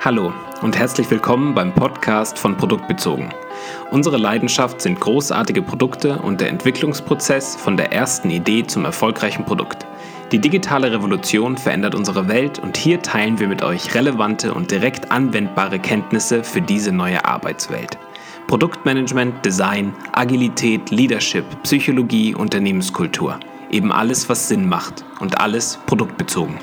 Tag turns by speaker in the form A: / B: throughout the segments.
A: Hallo und herzlich willkommen beim Podcast von Produktbezogen. Unsere Leidenschaft sind großartige Produkte und der Entwicklungsprozess von der ersten Idee zum erfolgreichen Produkt. Die digitale Revolution verändert unsere Welt und hier teilen wir mit euch relevante und direkt anwendbare Kenntnisse für diese neue Arbeitswelt. Produktmanagement, Design, Agilität, Leadership, Psychologie, Unternehmenskultur. Eben alles, was Sinn macht und alles produktbezogen.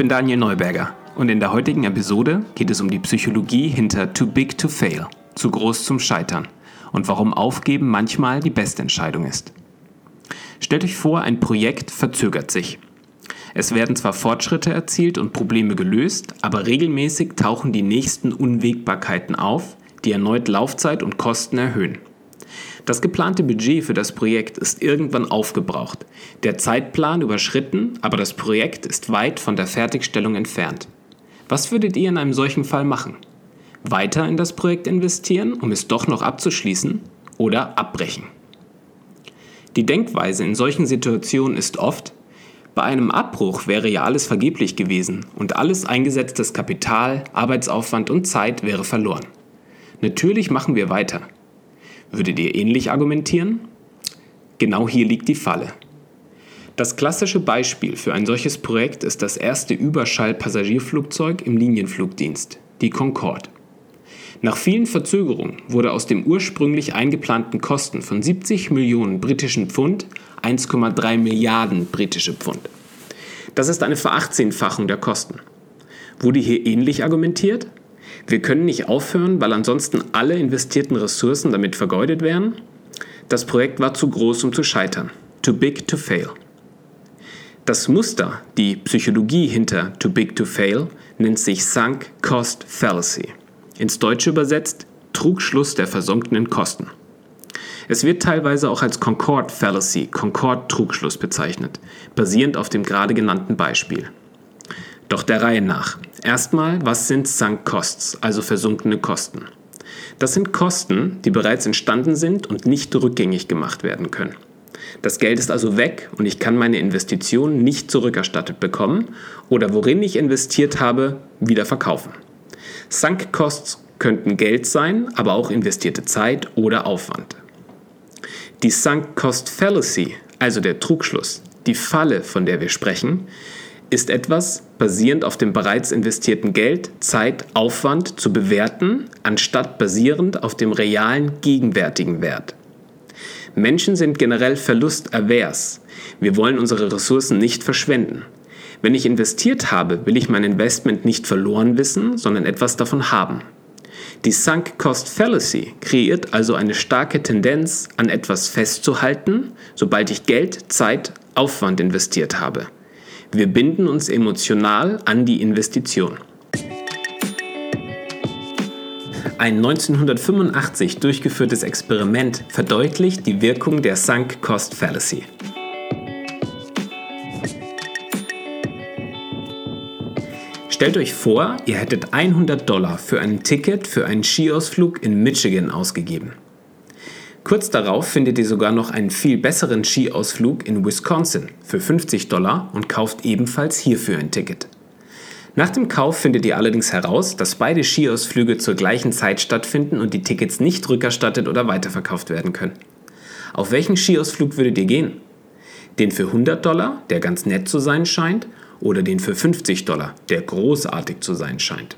A: Bin Daniel Neuberger und in der heutigen Episode geht es um die Psychologie hinter Too Big to Fail, zu groß zum Scheitern und warum Aufgeben manchmal die beste Entscheidung ist. Stellt euch vor, ein Projekt verzögert sich. Es werden zwar Fortschritte erzielt und Probleme gelöst, aber regelmäßig tauchen die nächsten Unwägbarkeiten auf, die erneut Laufzeit und Kosten erhöhen. Das geplante Budget für das Projekt ist irgendwann aufgebraucht, der Zeitplan überschritten, aber das Projekt ist weit von der Fertigstellung entfernt. Was würdet ihr in einem solchen Fall machen? Weiter in das Projekt investieren, um es doch noch abzuschließen, oder abbrechen? Die Denkweise in solchen Situationen ist oft, bei einem Abbruch wäre ja alles vergeblich gewesen und alles eingesetztes Kapital, Arbeitsaufwand und Zeit wäre verloren. Natürlich machen wir weiter. Würdet ihr ähnlich argumentieren? Genau hier liegt die Falle. Das klassische Beispiel für ein solches Projekt ist das erste Überschallpassagierflugzeug im Linienflugdienst, die Concorde. Nach vielen Verzögerungen wurde aus dem ursprünglich eingeplanten Kosten von 70 Millionen britischen Pfund 1,3 Milliarden britische Pfund. Das ist eine Verachtzehnfachung der Kosten. Wurde hier ähnlich argumentiert? Wir können nicht aufhören, weil ansonsten alle investierten Ressourcen damit vergeudet wären. Das Projekt war zu groß, um zu scheitern. Too big to fail. Das Muster, die Psychologie hinter Too big to fail, nennt sich Sunk Cost Fallacy. Ins Deutsche übersetzt Trugschluss der versunkenen Kosten. Es wird teilweise auch als Concord Fallacy, Concord Trugschluss bezeichnet, basierend auf dem gerade genannten Beispiel. Doch der Reihe nach. Erstmal, was sind Sunk Costs, also versunkene Kosten? Das sind Kosten, die bereits entstanden sind und nicht rückgängig gemacht werden können. Das Geld ist also weg und ich kann meine Investition nicht zurückerstattet bekommen oder worin ich investiert habe, wieder verkaufen. Sunk Costs könnten Geld sein, aber auch investierte Zeit oder Aufwand. Die Sunk Cost Fallacy, also der Trugschluss, die Falle, von der wir sprechen, ist etwas basierend auf dem bereits investierten Geld, Zeit, Aufwand zu bewerten, anstatt basierend auf dem realen gegenwärtigen Wert. Menschen sind generell verlustavers. Wir wollen unsere Ressourcen nicht verschwenden. Wenn ich investiert habe, will ich mein Investment nicht verloren wissen, sondern etwas davon haben. Die Sunk Cost Fallacy kreiert also eine starke Tendenz, an etwas festzuhalten, sobald ich Geld, Zeit, Aufwand investiert habe. Wir binden uns emotional an die Investition. Ein 1985 durchgeführtes Experiment verdeutlicht die Wirkung der Sunk Cost Fallacy. Stellt euch vor, ihr hättet 100 Dollar für ein Ticket für einen Skiausflug in Michigan ausgegeben. Kurz darauf findet ihr sogar noch einen viel besseren Skiausflug in Wisconsin für 50 Dollar und kauft ebenfalls hierfür ein Ticket. Nach dem Kauf findet ihr allerdings heraus, dass beide Skiausflüge zur gleichen Zeit stattfinden und die Tickets nicht rückerstattet oder weiterverkauft werden können. Auf welchen Skiausflug würdet ihr gehen? Den für 100 Dollar, der ganz nett zu sein scheint, oder den für 50 Dollar, der großartig zu sein scheint?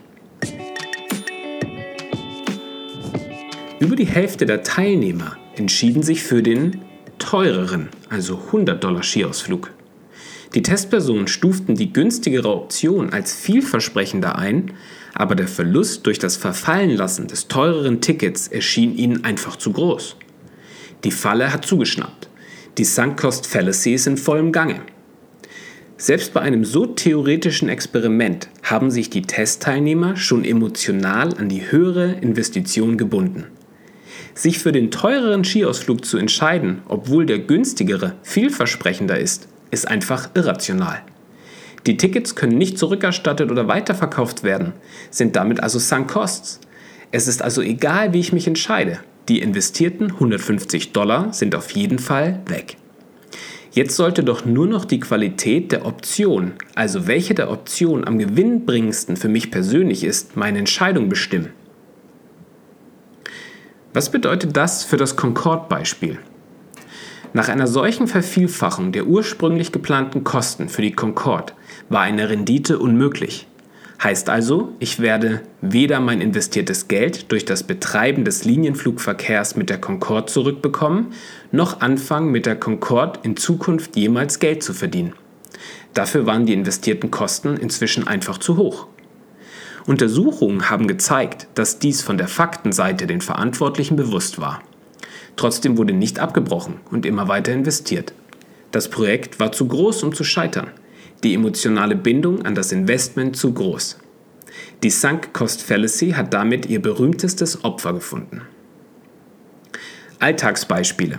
A: Über die Hälfte der Teilnehmer entschieden sich für den teureren, also 100 Dollar Skiausflug. Die Testpersonen stuften die günstigere Option als vielversprechender ein, aber der Verlust durch das Verfallenlassen des teureren Tickets erschien ihnen einfach zu groß. Die Falle hat zugeschnappt. Die Sunk Cost Fallacy ist in vollem Gange. Selbst bei einem so theoretischen Experiment haben sich die Testteilnehmer schon emotional an die höhere Investition gebunden. Sich für den teureren Skiausflug zu entscheiden, obwohl der günstigere vielversprechender ist, ist einfach irrational. Die Tickets können nicht zurückerstattet oder weiterverkauft werden, sind damit also Sunk Costs. Es ist also egal, wie ich mich entscheide. Die investierten 150 Dollar sind auf jeden Fall weg. Jetzt sollte doch nur noch die Qualität der Option, also welche der Optionen am gewinnbringendsten für mich persönlich ist, meine Entscheidung bestimmen. Was bedeutet das für das Concorde-Beispiel? Nach einer solchen Vervielfachung der ursprünglich geplanten Kosten für die Concorde war eine Rendite unmöglich. Heißt also, ich werde weder mein investiertes Geld durch das Betreiben des Linienflugverkehrs mit der Concorde zurückbekommen, noch anfangen mit der Concorde in Zukunft jemals Geld zu verdienen. Dafür waren die investierten Kosten inzwischen einfach zu hoch. Untersuchungen haben gezeigt, dass dies von der Faktenseite den Verantwortlichen bewusst war. Trotzdem wurde nicht abgebrochen und immer weiter investiert. Das Projekt war zu groß, um zu scheitern. Die emotionale Bindung an das Investment zu groß. Die Sunk Cost Fallacy hat damit ihr berühmtestes Opfer gefunden. Alltagsbeispiele.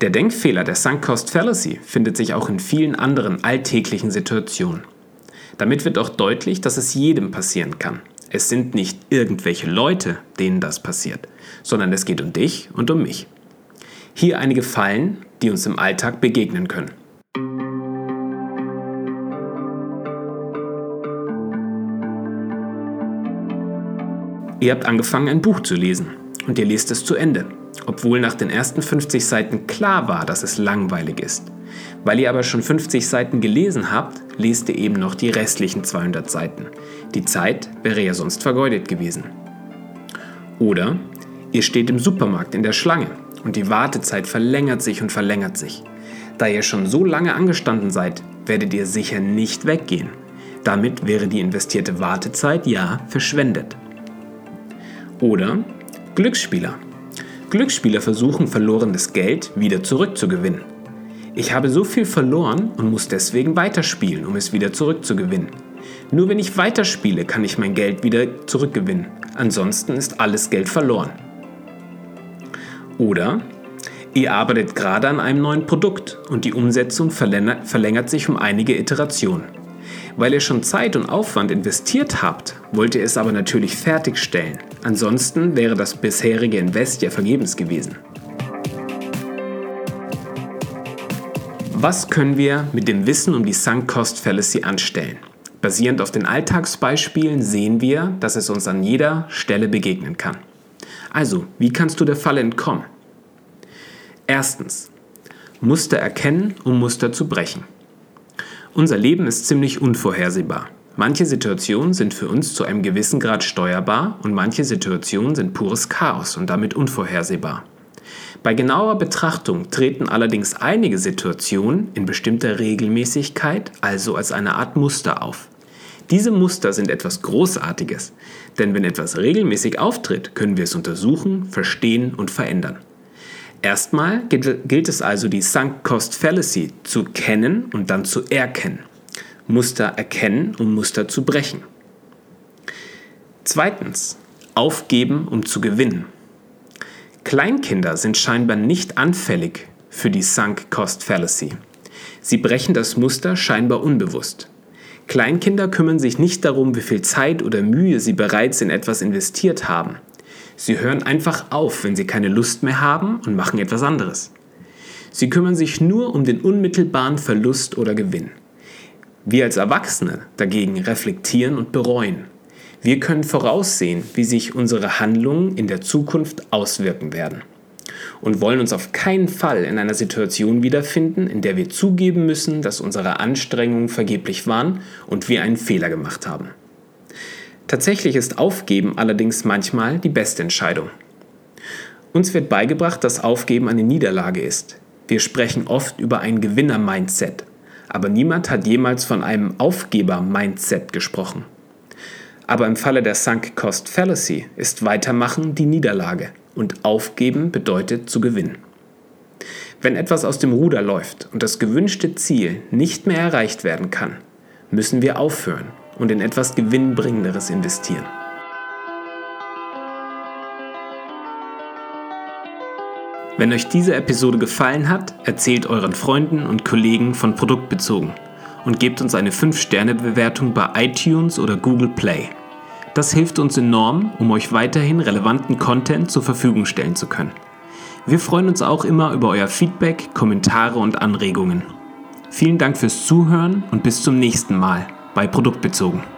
A: Der Denkfehler der Sunk Cost Fallacy findet sich auch in vielen anderen alltäglichen Situationen. Damit wird auch deutlich, dass es jedem passieren kann. Es sind nicht irgendwelche Leute, denen das passiert, sondern es geht um dich und um mich. Hier einige Fallen, die uns im Alltag begegnen können. Ihr habt angefangen, ein Buch zu lesen und ihr lest es zu Ende, obwohl nach den ersten 50 Seiten klar war, dass es langweilig ist. Weil ihr aber schon 50 Seiten gelesen habt, lest ihr eben noch die restlichen 200 Seiten. Die Zeit wäre ja sonst vergeudet gewesen. Oder ihr steht im Supermarkt in der Schlange und die Wartezeit verlängert sich und verlängert sich. Da ihr schon so lange angestanden seid, werdet ihr sicher nicht weggehen. Damit wäre die investierte Wartezeit ja verschwendet. Oder Glücksspieler. Glücksspieler versuchen verlorenes Geld wieder zurückzugewinnen. Ich habe so viel verloren und muss deswegen weiterspielen, um es wieder zurückzugewinnen. Nur wenn ich weiterspiele, kann ich mein Geld wieder zurückgewinnen. Ansonsten ist alles Geld verloren. Oder ihr arbeitet gerade an einem neuen Produkt und die Umsetzung verlängert sich um einige Iterationen. Weil ihr schon Zeit und Aufwand investiert habt, wollt ihr es aber natürlich fertigstellen. Ansonsten wäre das bisherige Invest ja vergebens gewesen. Was können wir mit dem Wissen um die Sunk Cost Fallacy anstellen? Basierend auf den Alltagsbeispielen sehen wir, dass es uns an jeder Stelle begegnen kann. Also, wie kannst du der Falle entkommen? Erstens, Muster erkennen, um Muster zu brechen. Unser Leben ist ziemlich unvorhersehbar. Manche Situationen sind für uns zu einem gewissen Grad steuerbar und manche Situationen sind pures Chaos und damit unvorhersehbar. Bei genauer Betrachtung treten allerdings einige Situationen in bestimmter Regelmäßigkeit, also als eine Art Muster auf. Diese Muster sind etwas Großartiges, denn wenn etwas regelmäßig auftritt, können wir es untersuchen, verstehen und verändern. Erstmal gilt es also, die Sunk Cost Fallacy zu kennen und dann zu erkennen. Muster erkennen, um Muster zu brechen. Zweitens, aufgeben, um zu gewinnen. Kleinkinder sind scheinbar nicht anfällig für die Sunk Cost Fallacy. Sie brechen das Muster scheinbar unbewusst. Kleinkinder kümmern sich nicht darum, wie viel Zeit oder Mühe sie bereits in etwas investiert haben. Sie hören einfach auf, wenn sie keine Lust mehr haben und machen etwas anderes. Sie kümmern sich nur um den unmittelbaren Verlust oder Gewinn. Wir als Erwachsene dagegen reflektieren und bereuen. Wir können voraussehen, wie sich unsere Handlungen in der Zukunft auswirken werden und wollen uns auf keinen Fall in einer Situation wiederfinden, in der wir zugeben müssen, dass unsere Anstrengungen vergeblich waren und wir einen Fehler gemacht haben. Tatsächlich ist Aufgeben allerdings manchmal die beste Entscheidung. Uns wird beigebracht, dass Aufgeben eine Niederlage ist. Wir sprechen oft über ein Gewinner-Mindset, aber niemand hat jemals von einem Aufgeber-Mindset gesprochen. Aber im Falle der Sunk Cost Fallacy ist Weitermachen die Niederlage und Aufgeben bedeutet zu gewinnen. Wenn etwas aus dem Ruder läuft und das gewünschte Ziel nicht mehr erreicht werden kann, müssen wir aufhören und in etwas Gewinnbringenderes investieren. Wenn euch diese Episode gefallen hat, erzählt euren Freunden und Kollegen von Produktbezogen und gebt uns eine 5-Sterne-Bewertung bei iTunes oder Google Play. Das hilft uns enorm, um euch weiterhin relevanten Content zur Verfügung stellen zu können. Wir freuen uns auch immer über euer Feedback, Kommentare und Anregungen. Vielen Dank fürs Zuhören und bis zum nächsten Mal bei Produktbezogen.